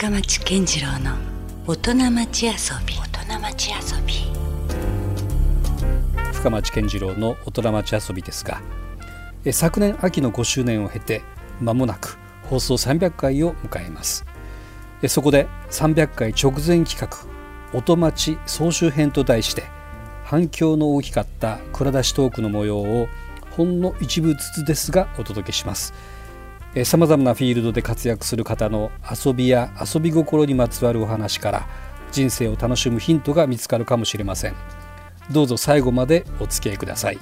深町健次郎の大人町遊び。大人町遊び。深町健次郎の大人町遊びですが昨年秋の5周年を経て間もなく放送300回を迎えます。そこで300回直前企画「音町総集編」と題して反響の大きかった蔵出しトークの模様をほんの一部ずつですがお届けします。さまざまなフィールドで活躍する方の遊びや遊び心にまつわるお話から人生を楽しむヒントが見つかるかもしれません。どうぞ最後までお付き合いください、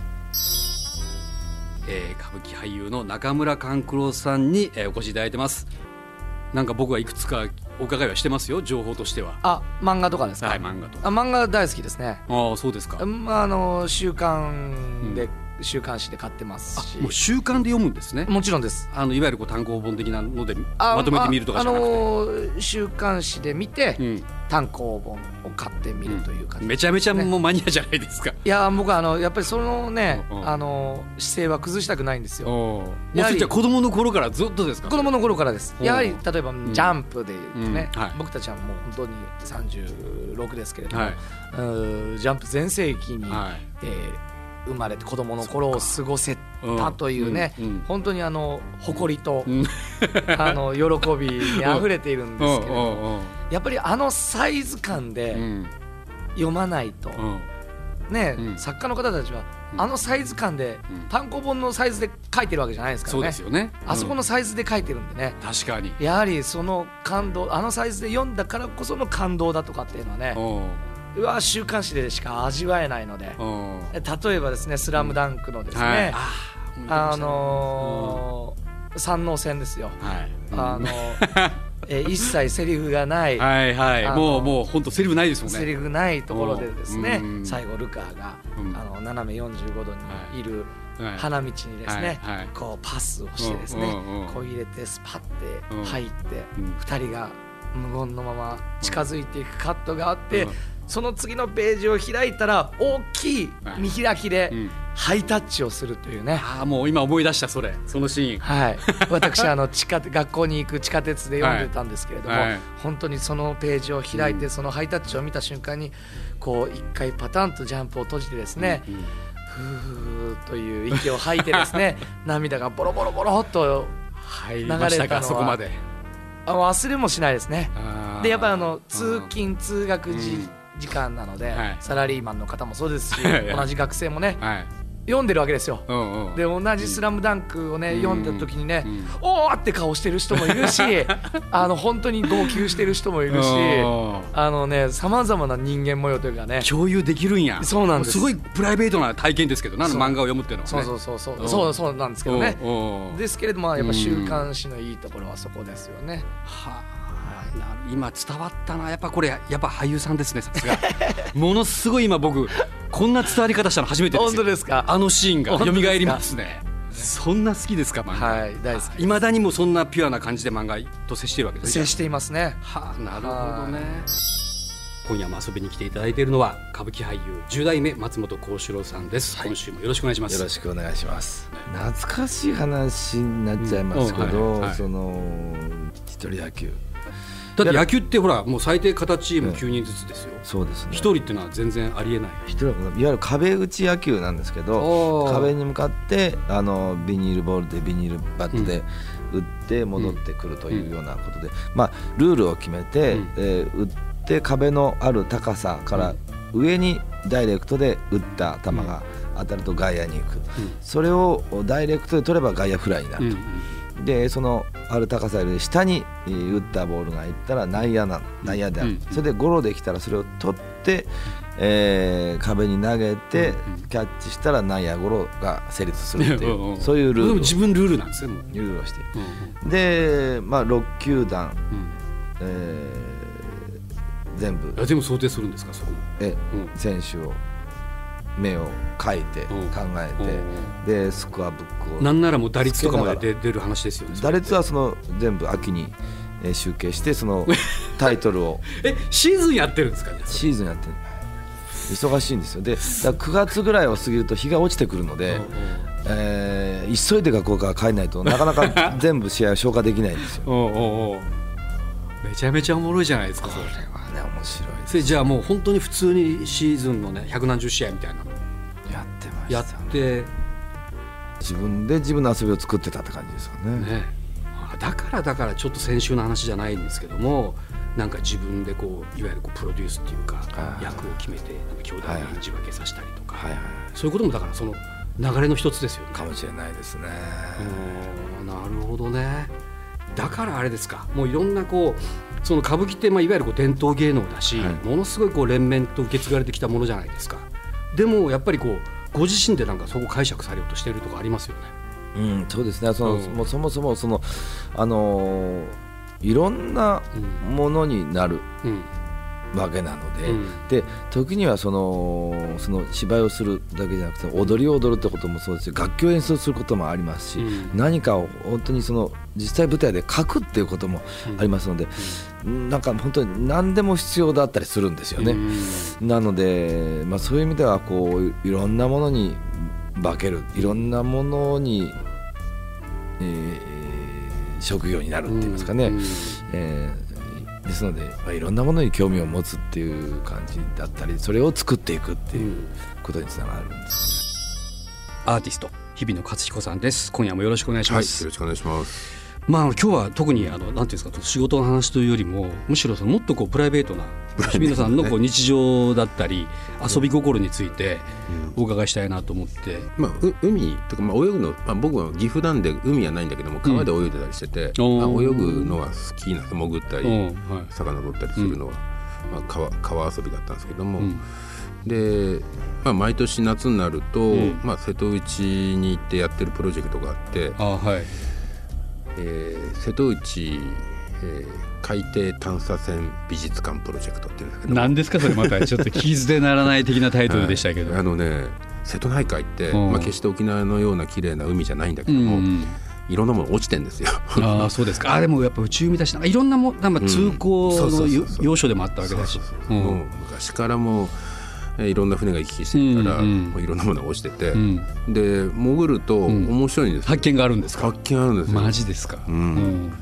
えー、歌舞伎俳優の中村勘九郎さんに、えー、お越しいただいてます。なんか僕はいくつかお伺いはしてますよ情報としては。あ漫画とかですか？はい漫画とか。あ漫画大好きですね。ああそうですか。まああの週刊で、うん週刊誌で買ってますし。もう週刊で読むんですね。もちろんです。あのいわゆるこう単行本的なのでまとめてみるとかじゃなくて。あ、あのー、週刊誌で見て、うん、単行本を買ってみるという感じ、ね。うん、めちゃめちゃもうマニアじゃないですか。いや僕はあのやっぱりそのね、うんうん、あの姿勢は崩したくないんですよ。やはり子供の頃からずっとですか？子供の頃からです。やはり例えばジャンプでいうとね、はい、僕たちはもう本当に36ですけれども、はい、ジャンプ全盛期に、はい、えー生まれて子供の頃を過ごせたというね、うんうん、本当にあの誇りと、うん、あの喜びにあふれているんですけれどやっぱりあのサイズ感で読まないと、ね、作家の方たちはあのサイズ感で単行本のサイズで書いてるわけじゃないですからね。そうですよね、あそこのサイズで書いてるんでね。確かに。やはりその感動あのサイズで読んだからこその感動だとかっていうのはね。うわ週刊誌でしか味わえないので。例えばですね「スラムダンクのですね、はい、あのー、山王戦ですよ、はい、あの えー、一切セリフがない。はいはい。もうもう本当セリフないですもんね。セリフないところでですね最後ルカーが、あの斜め45度にいる、花道にですね、こうパスをしてですね、こう入れてスパッて入って、2人が無言のまま近づいていくカットがあって、その次のページを開いたら大きい見開きでハイタッチをするというね、ああもう今思い出したそれ。そのシーン。はい。私あの地下学校に行く地下鉄で読んでたんですけれども、はい。はい、本当にそのページを開いて、そのハイタッチを見た瞬間にこう一回パタンとジャンプを閉じてですね、うんうん、ふーという息を吐いてですね 涙がボロボロボロっと流れたのは忘れもしないですね。でやっぱりあの通勤通学時、うん時間なので、はい、サラリーマンの方もそうですし 同じ学生もね、はい、読んでるわけですよ、うんうん、で同じ「スラムダンクをね、うん、読んだ時にね、うん、おーって顔してる人もいるし あの本当に号泣してる人もいるしあのねさまざまな人間模様というかね共有できるんや。そうなんです。すごいプライベートな体験ですけどなの漫画を読むっていうのは、ね、そうそうそうそう。そうそうなんですけどね。ですけれどもやっぱ週刊誌のいいところはそこですよね。はあ今伝わったな。やっぱこれやっぱ俳優さんですねさすが。ものすごい今僕こんな伝わり方したの初めてです本当ですか？あのシーンが蘇りますね。そんな好きですか漫画？はい大好きいまだにもそんなピュアな感じで漫画と接しているわけです接していますね。はあなるほどね。今夜も遊びに来ていただいているのは歌舞伎俳優十代目松本幸四郎さんです、はい、今週もよろしくお願いします。よろしくお願いします。懐かしい話になっちゃいますけど、うん。はい。はい、その一人野球だって野球ってほらもう最低形チーム9人ずつですよ、そうですね。一人っていうのは全然ありえない。一人いわゆる壁打ち野球なんですけど壁に向かってあのビニールボールでビニールバットで打って戻ってくるというようなことで、まあルールを決めて、うえ打って壁のある高さから上にダイレクトで打った球が当たると外野に行く、それをダイレクトで取れば外野フライになると。でそのある高さより下に打ったボールがいったら内野な内野である、うん、それでゴロできたらそれを取って、えー、壁に投げてキャッチしたら内野ゴロが成立するっていうそういうルール自分ルールなんですねルールをして、で、まあ、6球団、うん、えー、全部。全部想定するんですかそこえ、うん、選手を目を書いて考えてでスコアブックを。なんならもう打率とかまで出る話ですよね。打率はその全部秋に集計してその タイトルを。えシーズンやってるんですかねシーズンやってる。忙しいんですよ。で9月ぐらいを過ぎると日が落ちてくるので、えー、急いで学校から帰らないとなかなか全部試合を消化できないんですよ めちゃめちゃおもろいじゃないですかこれはね面白いそれじゃあもう本当に普通にシーズンのね百何十試合みたいなの。やってまやしたって。自分で自分の遊びを作ってたって感じですよね。ね。あだからだからちょっと先週の話じゃないんですけどもなんか自分でこういわゆるこうプロデュースっていうかはい役を決めて兄弟に字分けさせたりとか、はいはい。そういうこともだからその流れの一つですよね。かもしれないですね。なるほどねだからあれですか。もういろんなこうその歌舞伎ってまあいわゆるこう伝統芸能だし、はい。ものすごいこう連綿と受け継がれてきたものじゃないですか。でもやっぱりこうご自身でなんかそこ解釈されようとしてるとこありますよね。うんそうですね。その、うん。もうそもそもそのあのーいろんなものになる。うんわけなので、うん。で時にはそのその芝居をするだけじゃなくて踊りを踊るってこともそうですし楽器を演奏することもありますし、うん。何かを本当にその実際舞台で書くっていうこともありますので、なんか本当に何でも必要だったりするんですよね。なので、まあ、そういう意味ではこういろんなものに化けるいろんなものに、えー職業になるって言いますかね、うん。えーですので、まあ、いろんなものに興味を持つっていう感じだったりそれを作っていくっていうことにつながるんです。アーティスト日比野勝彦さんです今夜もよろしくお願いしはい、よます、ろしくお願いします。まあ今日は特にあのなんていうんですか仕事の話というよりもむしろそのもっとこうプライベートな。日比野さんのこう日常だったり遊び心についてお伺いしたいなと思って、まあ、う海とか、まあ、泳ぐの、まあ、僕は岐阜なんで海はないんだけども川で泳いでたりしてて、うんまあ、泳ぐのは好きな潜ったり、魚取ったりするのは、まあ、川川遊びだったんですけども、うん。で、まあ、毎年夏になると、ん。まあ、瀬戸内に行ってやってるプロジェクトがあって、あはいえー瀬戸内、えー海底探査船美術館プロジェクトっていうんですけど。も何ですかそれまた。ちょっと聞き捨てならない的なタイトルでしたけど、はい。あのね瀬戸内海って、うん。まあ、決して沖縄のような綺麗な海じゃないんだけども、うんうん。いろんなもの落ちてんですよ。ああそうですか。あでもやっぱ宇宙見だしなんかいろんなもなんか通行の要所でもあったわけだし。昔からもいろんな船が行き来してるから、うんうん。もういろんなものが落ちてて、うん。で潜るとん。面白いんですよ、発見があるんですか？発見あるんですよ。マジですか、うん。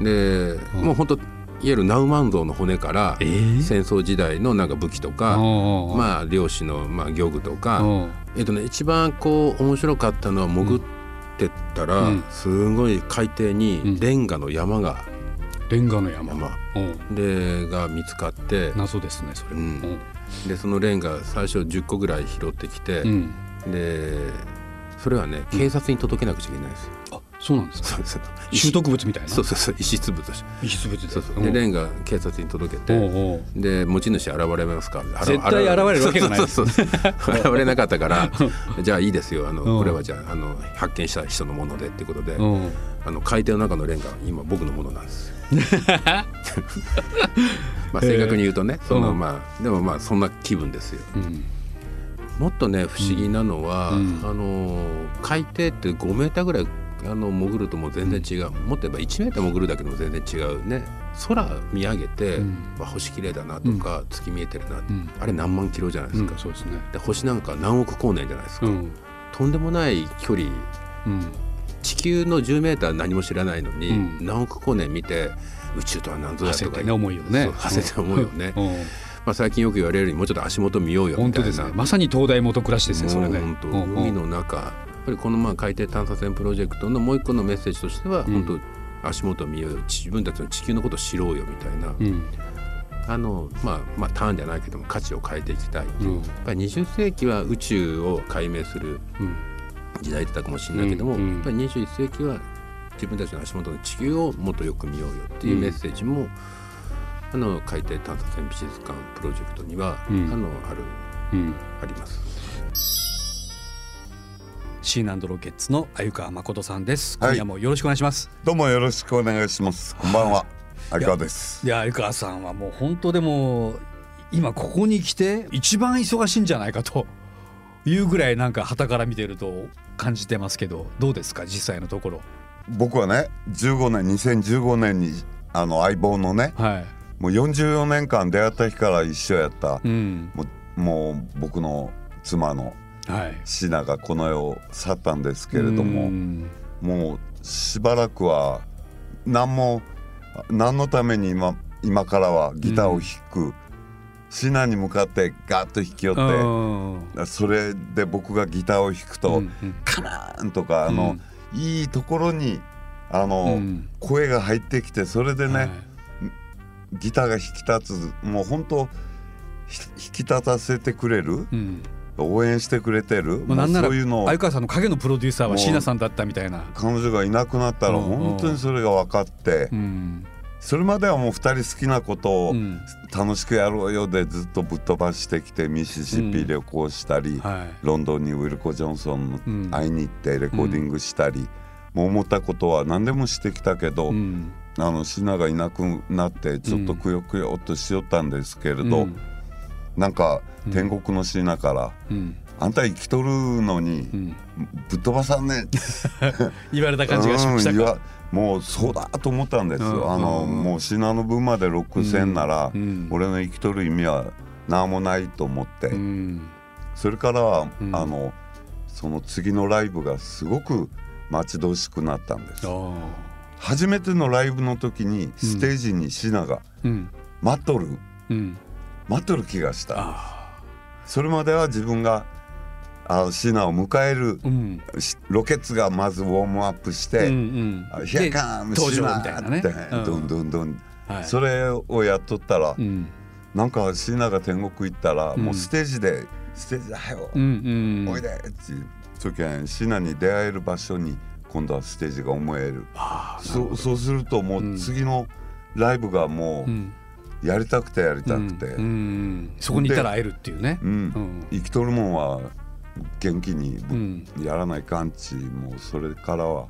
で、うん。もう本当いわゆるナウマンゾウの骨からえー？戦争時代のなんか武器とか、あまあ漁師のまあ漁具とか、うん。えっとね一番こう面白かったのは潜ってったら、うん。すごい海底うん。にレンガの山が、レンガの山。でが見つかって、謎ですねそれ。うんでそのレンガ最初10個ぐらい拾ってきて、うん。でそれはね警察に届けなくちゃいけないんですよ。あそうなんですか？そうです 習得物みたいな？そうそうそう遺失物として。石物。でそうそう。でレンガ警察に届けて、で持ち主現れますか？絶対現れるわけがない。そうそうそう。現れなかったから じゃあいいですよ。あの、うん。これはじゃああの発見した人のものでっていうことで、うん。あの海底の中のレンガは今僕のものなんです。よまあ正確に言うとね、そのう。んまあでもまあそんな気分ですよ。うん。もっとね不思議なのは、うん。あの海底って5メーターぐらいあの潜るともう全然違う、もっと言えば1メーター潜るだけでも全然違うね。空見上げて、うん。わ星綺麗だなとか、月見えてるなあれ何万キロじゃないですか、うんそうですね。で星なんか何億光年じゃないですか、うん。とんでもない距離。うん。地球の10メーター何も知らないのに、うん。何億光年見て宇宙とは何ぞやとかね思いをね。馳せて思うよね、うん。まあ、最近よく言われるようにもうちょっと足元見ようよみ本当たいなですね。まさに東大元暮らしですねそれね。海の中。やっぱりこのまあ海底探査船プロジェクトのもう一個のメッセージとしては、うん。本当足元見ようよ。自分たちの地球のことを知ろうよみたいな、うん。あのまあまあターンじゃないけども価値を変えていきたい、うん。やっぱり20世紀は宇宙を解明するうん。時代だったかもしれないけども、やっぱり21世紀は自分たちの足元の地球をもっとよく見ようよっていうメッセージも、あの海底探査船美術館プロジェクトには、うんあのあるうんあります。シーナンドロケッツの鮎川誠さんですはい今夜もよろしくお願いしますどうもよろしくお願いします。こんばんは。相川です。いや鮎川さんはもう本当でも今ここに来て一番忙しいんじゃないかというぐらいなんか旗から見てると感じてますけどどうですか？実際のところ僕はね、15年、2015年にあの相棒のね、はい。もう44年間出会った日から一緒やった、うん。もう僕の妻のはい。シナがこの世を去ったんですけれども、うん。もうしばらくは何も何のために今今からはギターを弾く、シナに向かってガッと弾き寄って、それで僕がギターを弾くと、うんうん。カナーンとかあの、いいところにあの、うん。声が入ってきてそれでね、はい。ギターが引き立つもう本当ひ引き立たせてくれるうん。応援してくれてるもうなんならそういうのを相川さんの影のプロデューサーは椎名さんだったみたいな。彼女がいなくなったら本当にそれが分かって、うんそれまではもう2人好きなことをうん。楽しくやろうよでずっとぶっ飛ばしてきてミシシッピ旅行したり、はい。ロンドンにウィルコ・ジョンソンうん。会いに行ってレコーディングしたり、もう思ったことは何でもしてきたけど、うん。あのシナがいなくなってちょっとくよくよっとしよったんですけれど、うん。なんか天国のシナからうん「あんた生きとるのにうん。ぶっ飛ばさんね」言われた感じがしましたか？うんもうそうだと思ったんですよ、うん。あの、うん。もうシナの分まで6000なら、うん。俺の生きとる意味は何もないと思って、うん。それからは、うん。あのその次のライブがすごく待ち遠しくなったんです。あ初めてのライブの時にステージにシナが待っとる。うん。待っとる気がしたあ。それまでは自分があシナを迎えるーうん。しロケッツがまずウォームアップしてうん「ヒアカム登場シナ!」みたいなね。ってうん。どんどんどんはい。それをやっとったらうん。なんかシナが天国行ったらうん。もうステージで「ステージだようんうん。おいで!」って時はシナに出会える場所に今度はステージが思える。そうそうするともう次のライブがもうやりたくてやりたくて、そこにいたら会えるっていうね。生きとるもんは元気にやらないかんちもうそれからは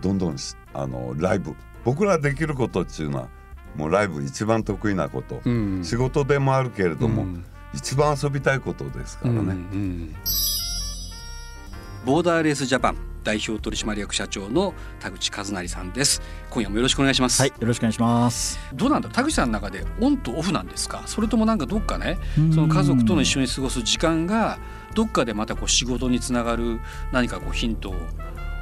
どんどんしあのライブ。僕らできることっていうのはもうライブ一番得意なこと、うん。仕事でもあるけれども、うん。一番遊びたいことですからね。うんうん。ボーダーレースジャパン代表取締役社長の田口和成さんです。今夜もよろしくお願いします、はい、よろしくお願いします。どうなんだ田口さんの中でオンとオフなんですか？それともなんかどっかねうん。その家族との一緒に過ごす時間がどっかでまたこう仕事につながる何かこうヒントを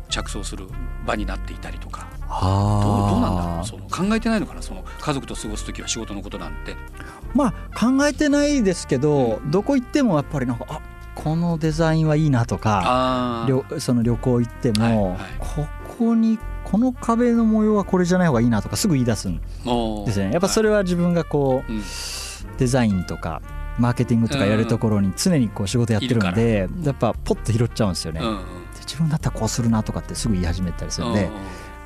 着想する場になっていたりとか。どうあどうなんだろう？その考えてないのかな？その家族と過ごす時は仕事のことなんて。まあ考えてないですけど、どこ行ってもやっぱりなんかあこのデザインはいいなとかその旅行行っても、はいはい。ここにこの壁の模様はこれじゃない方がいいなとかすぐ言い出すんあですよね。やっぱそれは自分がこう、うん。デザインとかマーケティングとかやるところに常にこう仕事やってるんで、やっぱポッと拾っちゃうんですよね。自分だったらこうするなとかってすぐ言い始めたりするんで、うん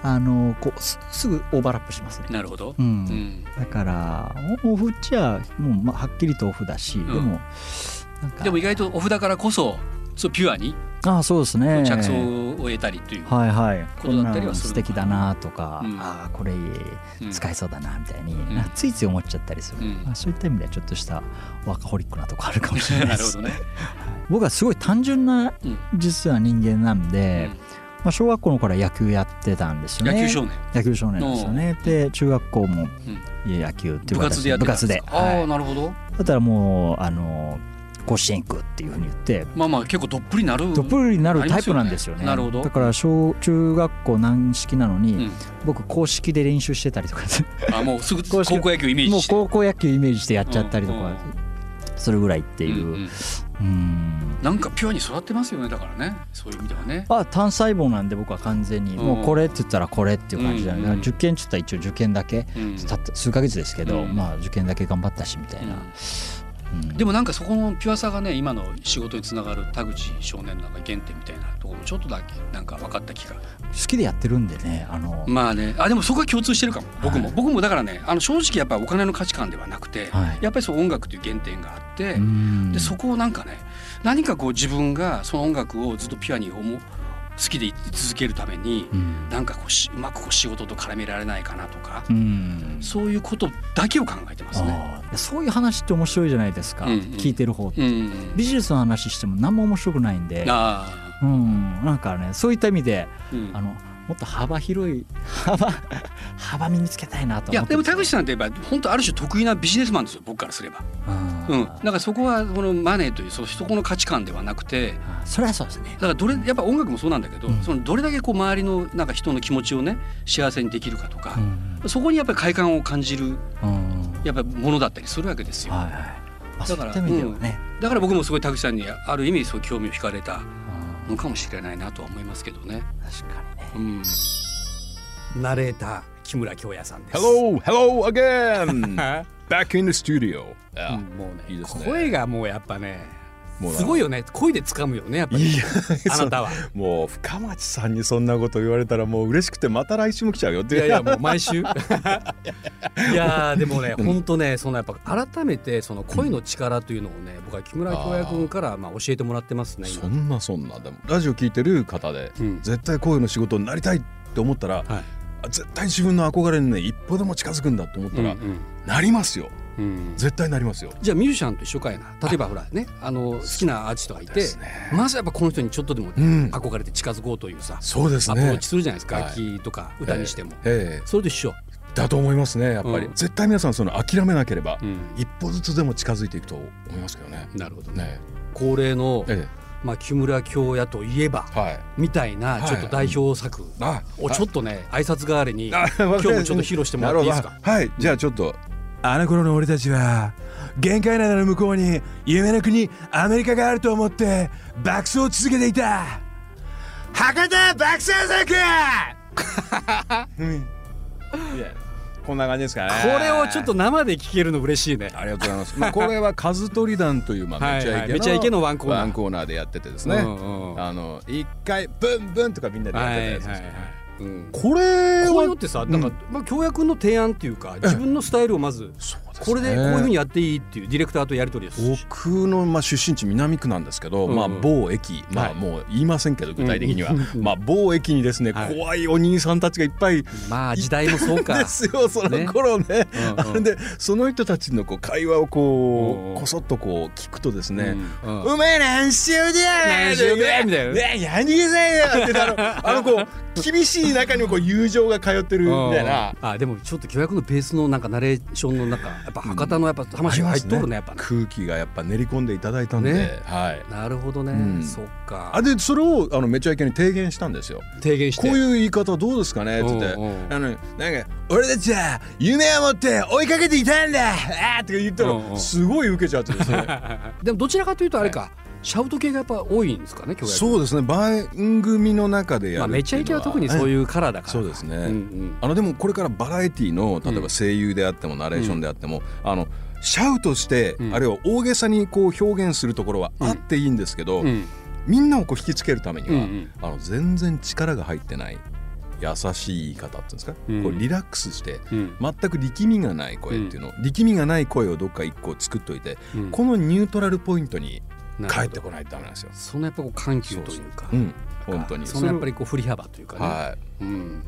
あのこうすすぐオーバーラップしますね。なるほど、うん。うん。だからオフっちゃもうまあはっきりとオフだし、でもでも意外とオフだからこそそうピュアに。ああそうですね。着想を得たりという、はいはいことだったりはするの素敵だなとか、うん。ああこれうん。使えそうだなみたいに、ん。なんかついつい思っちゃったりする、うん。まあ、そういった意味ではちょっとしたワーカホリックなとこあるかもしれないです。なるほどね、僕はすごい単純なうん。実は人間なんで、うん。まあ、小学校の頃は野球やってたんですよね。野球少年。野球少年ですよね。で中学校もうん。野球っていう部活でやって部活で、ああはい、なるほど。だったらもうあの甲子園行くっていうふうに言ってまあまあ結構どっぷりなるどっぷりになるタイプなんですよね。なるほど。だから小中学校軟式なのに、うん。僕公式で練習してたりとか。あもうすぐ 高校野球イメージもう高校野球イメージしてやっちゃったりとうんうん。かするぐらいっていう。うんうん。うん。なんかピュアに育ってますよねだからね。そういう意味ではね。あ単細胞なんで僕は完全に、うん。もうこれって言ったらこれっていう感じだね、うんだから受験って言ったら一応受験だけ、うん。たった数ヶ月ですけど、うん。まあ受験だけ頑張ったしみたいな、うんでもなんかそこのピュアさがね今の仕事につながる田口少年なんか原点みたいなところちょっとだけなんか分かった気が。好きでやってるんでねあの、まあね。あでもそこは共通してるかも。僕も、はい。僕もだからねあの正直やっぱりお金の価値観ではなくて、はい。やっぱりそう音楽という原点があって、うん。でそこをなんかね何かこう自分がその音楽をずっとピュアに思う好きでい続けるために、うん。なんかこうしうまくこう仕事と絡められないかなとか、うん。そういうことだけを考えてますね。そういう話って面白いじゃないですか、うんうん。聞いてる方って、うん、ビジネスの話しても何も面白くないんで、あうん、なんかねそういった意味であのもっと幅広い幅幅身につけたいなといやでも田口さんって言えば本当ある種得意なビジネスマンですよ僕からすれば。うんうん、だからそこはこのマネーというそのそこの価値観ではなくて。それはそうですね。だからどれやっぱ音楽もそうなんだけど、うん。そのどれだけこう周りのなんか人の気持ちをね幸せにできるかとかう、ん。そこにやっぱり快感を感じるうん。やっぱりものだったりするわけですよ。はいはいまあそういった意味ではね。だから僕もすごい田口さんにある意味そう興味を惹かれた。うんのかもしれないなとは思いますけどね。確かにねうん、ナレーター木村京也さんです。Hello, hello again. Back in the studio. うん もうねいいですね声がもうやっぱねすごいよね。声で掴むよねやっぱり。いや、あなたは。もう深町さんにそんなこと言われたらもう嬉しくてまた来週も来ちゃうよって。いやいやもう毎週。いやーでもね本当ねそのやっぱ改めてその声の力というのをね僕は木村京也君からまあ教えてもらってますね今。そんなそんな。でもラジオ聞いてる方で、うん。絶対声の仕事になりたいって思ったら、はい。あ絶対自分の憧れにね一歩でも近づくんだと思ったら、うん。なりますようん。うん絶対なりますよ。じゃあミュージシャンと一緒かやな例えばほらねあの好きなアーティストがいてね。まずやっぱこの人にちょっとでもうん。憧れて近づこうというさそうですアプローねチするじゃないですか。はい。楽器とか歌にしても。ええ。それと一緒。だと思いますねやっぱり、うん。絶対皆さんその諦めなければ、うん。一歩ずつでも近づいていくと思いますけどね。なるほどね。ね。恒例のえまあ木村京也といえばえはい。みたいなちょっと代表作あをちょっとね挨拶代わりにあ今日もちょっと披露してもらっていいですか？はい。じゃあちょっとあの頃の俺たちは限界灘の向こうに夢の国アメリカがあると思って爆走を続けていた。博多爆走族! こんな感じですかね。これをちょっと生で聞けるの嬉しいね。ありがとうございます。まあこれは数取り団というまあはいはい。めちゃイケのめちゃイケのワンコーナー。ワンコーナーでやっててですね。うんうんあの一回ブンブンとかみんなでやってたやつですよ。うん。これこういうのはってさなんかまあ京也君の提案っていうか自分のスタイルをまずこれでこういうふうにやっていいっていうディレクターとやり取りをす。僕のまあ出身地南区なんですけど、うんうん。まあ某駅まはい。あもう言いませんけど具体的には、うんうんまあ某駅にですね、はい。怖いお兄さんたちがいっぱいまあ時代もそうか。ですよその頃ね。うんうん。でその人たちのこう会話をこうこそっとこう聞くとですね、うんうんお前何しようだよ何しようだよみたいなねやにげさいよってあの あのこう厳しい中にもこう友情が通ってるみたいな。あでもちょっと京也君のベースのなんかナレーションの中やっぱ博多のやっぱ魂が入っとるねやっぱね。空気がやっぱ練り込んでいただいたんで、ね。はい。なるほどね、うん。そっか。あでそれをあのめちゃイケに提言したんですよ。提言して。こういう言い方どうですかね？って言って、あのなんか俺たちは夢を持って追いかけていたんだ。あーって言ったらすごい受けちゃってですね。でもどちらかというとあれか、シャウト系がやっぱ多いんですかねそうですね。番組の中でやるまあ、めちゃイケは特にそういうカラーだから、そうですね、うんうん。あのでもこれからバラエティの例えば声優であってもナレーションであっても、あのシャウトして、うん。あるいは大げさにこう表現するところはあっていいんですけど、うん。みんなをこう引きつけるためには、うんうん。あの全然力が入ってない優しい言い方っていうんですか、うん。こうリラックスしてうん。全く力みがない声っていうの、力みがない声をどっか一個作っといて、うん。このニュートラルポイントに帰ってこないとダメなんですよ。そのやっぱこう緩急というか。うん、本当に。そのやっぱりこう振り幅というかね、はい。うん、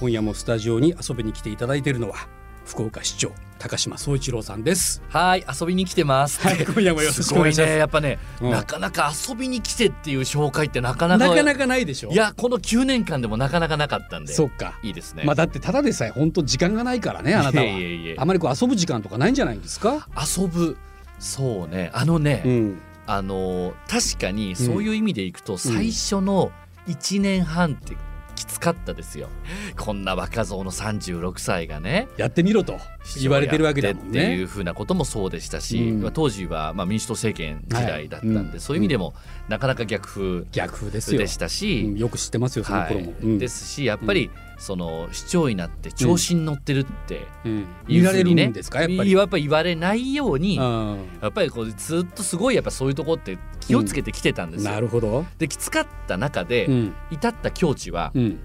今夜もスタジオに遊びに来ていただいているのは福岡市長高島総一郎さんです。はい遊びに来てます。はい今夜もよろしすごいくお願いします。ね。やっぱね、うん。なかなか遊びに来てっていう紹介ってなかなかなかなかないでしょ。いやこの9年間でもなかなかなかったんで。そっか。いいですね。まあだってただでさえ本当時間がないからねあなたは。いえいえいえ。あまりこう遊ぶ時間とかないんじゃないんですか？遊ぶそうね。あのね、うん。あの確かにそういう意味でいくと最初の1年半ってきつかったですよ。こんな若造の36歳がね。やってみろと。言われてるわけだもんっていねうふうなこともそうでしたし、うん。まあ当時はまあ民主党政権時代だったんで、はい。うんそういう意味でもなかなか逆風逆風ですよ。でしたし、うん。よく知ってますよそのはい。頃も、うん。ですしやっぱりその市長になって調子に乗ってるってうん。い見られるんですか？やっぱり。やっぱり言われないようにうん。やっぱりこうずっとすごいやっぱそういうところって気をつけてきてたんですよ。なるほど、できつかった中で、うん。至った境地は、うん。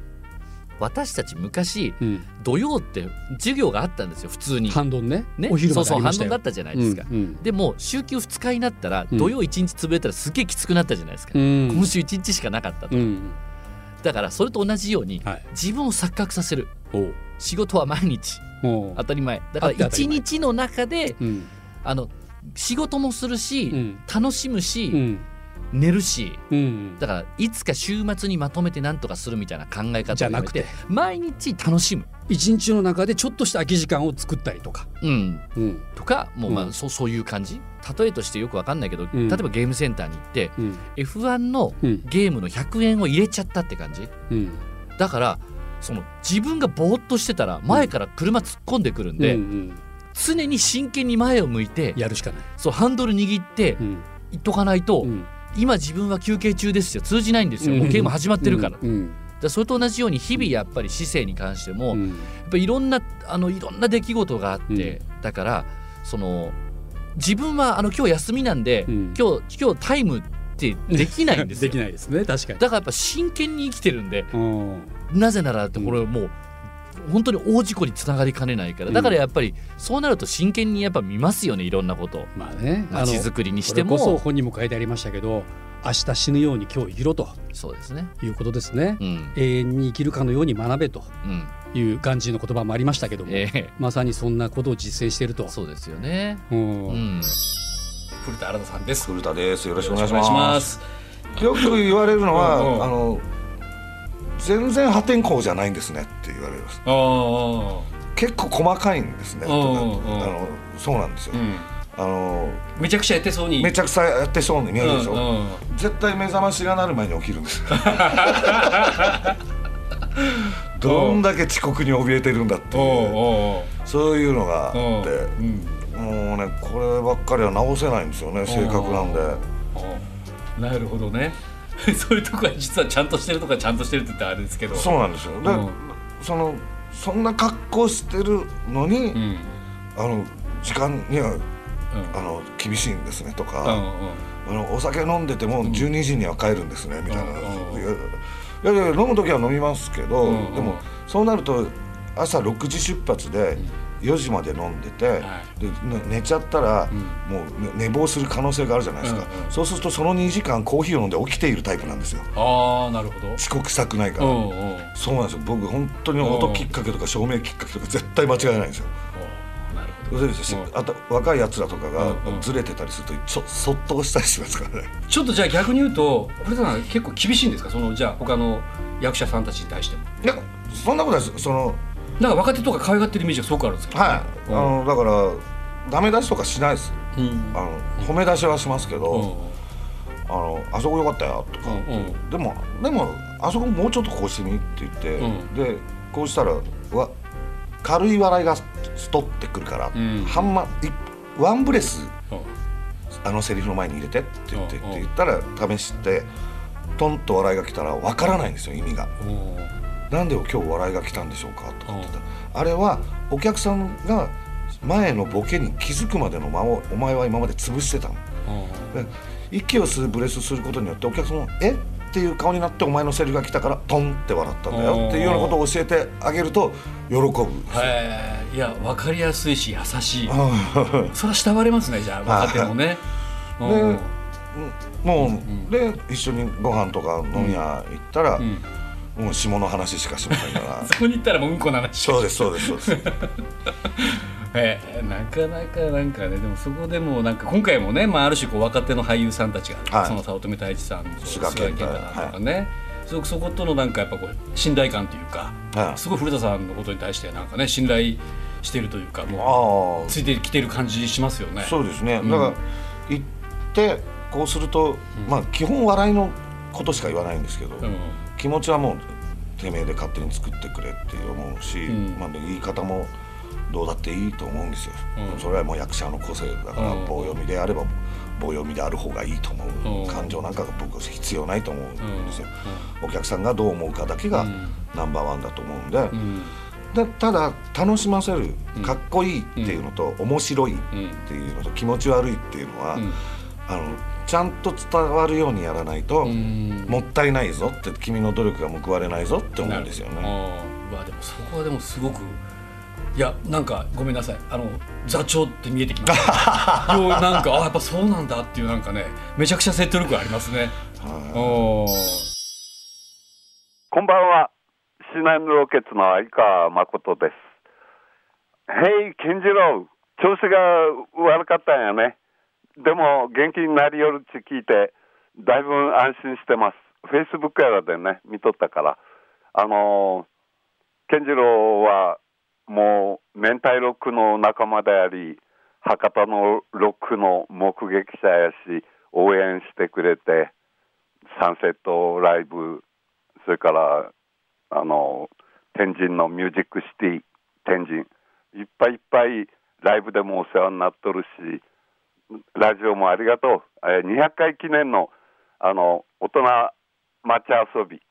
私たち昔うん、土曜って授業があったんですよ普通に。半ドンね。ね？お昼まそうそう半ドンだったじゃないですか。うんでも週休2日になったらうん。土曜1日潰れたらすげえきつくなったじゃないですか、うん。今週1日しかなかったと、うんだからそれと同じようにはい。自分を錯覚させる。仕事は毎日。当たり前。だから1あって当たり前。日の中でうん。あの仕事もするし、うん。楽しむし、うん。寝るし。うん。だからいつか週末にまとめて何とかするみたいな考え方じゃなくて。毎日楽しむ一日の中でちょっとした空き時間を作ったりとか、うん、うん。とかもうまあ、うん。そうそういう感じ？例えとしてよくわかんないけど、うん。例えばゲームセンターに行ってうん。F1 のうん。ゲームの100円を入れちゃったって感じ。うん。だからその自分がぼーっとしてたら前から車突っ込んでくるんで、うんうん。常に真剣に前を向いてやるしかない。そうハンドル握ってうん。行っとかないと、うん。今自分は休憩中ですよ。通じないんですよ、もうゲーム始まってるから,、うんうんそれと同じように日々やっぱり姿勢に関しても、うん。やっぱいろんなあのいろんな出来事があって、うん。だからその自分はあの今日休みなんで、うん。今日今日タイムってできないんです でよきないですね。確かに。だからやっぱ真剣に生きてるんでうん。なぜならってこれもう、本当に大事故につながりかねないから。だからやっぱりそうなると真剣にやっぱ見ますよねいろんなこと。をまあね、あの街づくりにしてこれこそも本にも書いてありましたけど、明日死ぬように今日生きろと。そうですね。いうことですね。うん。永遠に生きるかのように学べと。うん。いうガンジーの言葉もありましたけども、ええ。まさにそんなことを実践していると。そうですよね。うん。うん。古田新太さんです。古田です。よろしくお願いします。す。よく言われるのは、うんうん。あの全然破天荒じゃないんですねって言われます。あ結構細かいんですね、あのそうなんですよ、あ、うん、あのめちゃくちゃやってそうに。めちゃくちゃやってそうに見えるでしょ、うんうん。絶対目覚ましが鳴る前に起きるんです どんだけ遅刻に怯えてるんだっていう。そういうのがあって。おううん。もうねこればっかりは直せないんですよね性格なんで。なるほどね。そういうとこは実はちゃんとしてるとかちゃんとしてるって言ったらあれですけど。そうなんですよ。で、うん。そのそんな格好してるのに、うん。あの時間にはうんあの厳しいんですねとか、あのお酒飲んでても12時には帰るんですね、みたいな、うんいやいや飲む時は飲みますけど、うんでもそうなると朝6時出発で4時まで飲んでて、でね寝ちゃったら、もうね寝坊する可能性があるじゃないですか、うんうん。そうするとその2時間コーヒーを飲んで起きているタイプなんですよ。ああなるほど。遅刻したくないから、うんうん。そうなんですよ。僕本当に音きっかけとか照明きっかけとか絶対間違いないんですよあと若いやつらとかがうんうん。ずれてたりするとちょそっとしたりしますからね。ど。ちょっとじゃあ逆に言うと古田さん結構厳しいんですか？そのじゃあ他の役者さんたちに対しても。いやそんなことないです。そのなんか若手とか可愛がってるイメージがすごくあるんですけど、ね。はい、あのだからダメ出しとかしないです。うん。あの褒め出しはしますけど、うん。あのあそこよかったよとか、うんうん。でもでもあそこもうちょっとこうしてみって言って、うん。でこうしたらわ軽い笑いがストってくるから、うん。ハンマいワンブレスうん。あのセリフの前に入れてって言って,、って言ったら試してトンと笑いが来たらわからないんですよ意味が。なんで今日笑いが来たんでしょうかとかって言った。らあれはお客さんが前のボケに気づくまでの間をお前は今まで潰してたの。で息を吸うブレスすることによってお客さんも「え？っ?」ていう顔になってお前のセリフが来たからトンって笑ったんだよ。っていうようなことを教えてあげると喜ぶ。いや分かりやすいし優しい。は それは慕われますねじゃあ若手もね。でうんもう、んで一緒にご飯とか飲み屋行ったら、うん。もう下の話しかしませんから。そこに行ったらもううんこの話。そうですそうですそうですええなかなかなんかねでもそこでもなんか今回もね、まあ、ある種こう若手の俳優さんたちが、はい。その早乙女太一さん菅健太とかね、すごくそことのなんかやっぱこう信頼感というか、はい。すごい古田さんのことに対してなんかね信頼してるというかもあうついてきてる感じしますよね。あそうですね、うん。だから行ってこうすると、まあ基本笑いのことしか言わないんですけど、うん。気持ちはもうてめえで勝手に作ってくれって思うし、ん。まあ、言い方もどうだっていいと思うんですよ、うん。それはもう役者の個性だから、うん。棒読みであれば棒読みである方がいいと思う、うん。感情なんかが僕は必要ないと思うんですよ、お客さんがどう思うかだけがうん。ナンバーワンだと思うんで、うん。でただ楽しませるうん。かっこいいっていうのと、面白いっていうのと気持ち悪いっていうのは、うん。あのちゃんと伝わるようにやらないと、うん。もったいないぞって君の努力が報われないぞって思うんですよね。あでもそこはでもすごくいやなんかごめんなさいあの座長って見えてきました ようなんかあやっぱそうなんだっていうなんかねめちゃくちゃ説得力ありますねこんばんは。シナイムロケッツの相川誠です。へい、健次郎、調子が悪かったんやね。でも、元気になりよるって聞いて、だいぶ安心してます。フェイスブックやらでね、見とったから。あのー健次郎はもう明太ロックの仲間であり博多のロックの目撃者やし応援してくれてサンセットライブそれからあの天神のミュージックシティ天神。いっぱいいっぱいライブでもお世話になっとるしラジオもありがとう、え、200回記念のあの大人町遊び。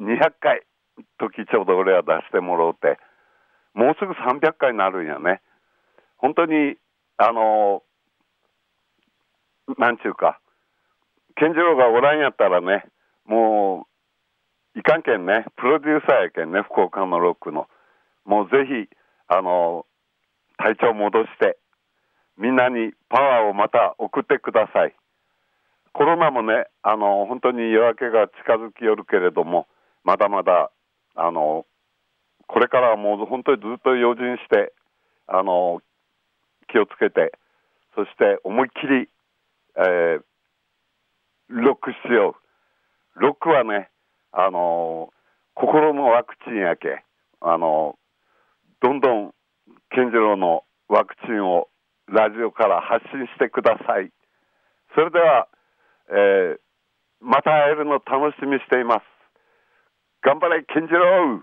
200回時ちょうど俺は出してもろうて。もうすぐ300回になるんやね。本当にあのなんちゅうか健次郎がおらんやったらねもういかんけんねプロデューサーやけんね福岡のロックの。もうぜひあの体調戻してみんなにパワーをまた送ってください。コロナもねあの本当に夜明けが近づきよるけれどもまだまだあのこれからはもう本当にずっと用心してあの気をつけてそして思いっきり、えー、ロックしようロックはねあの心のワクチンやけあのどんどん健次郎のワクチンをラジオから発信してください。それでは、えー、また会えるの楽しみしています。頑張れ健次郎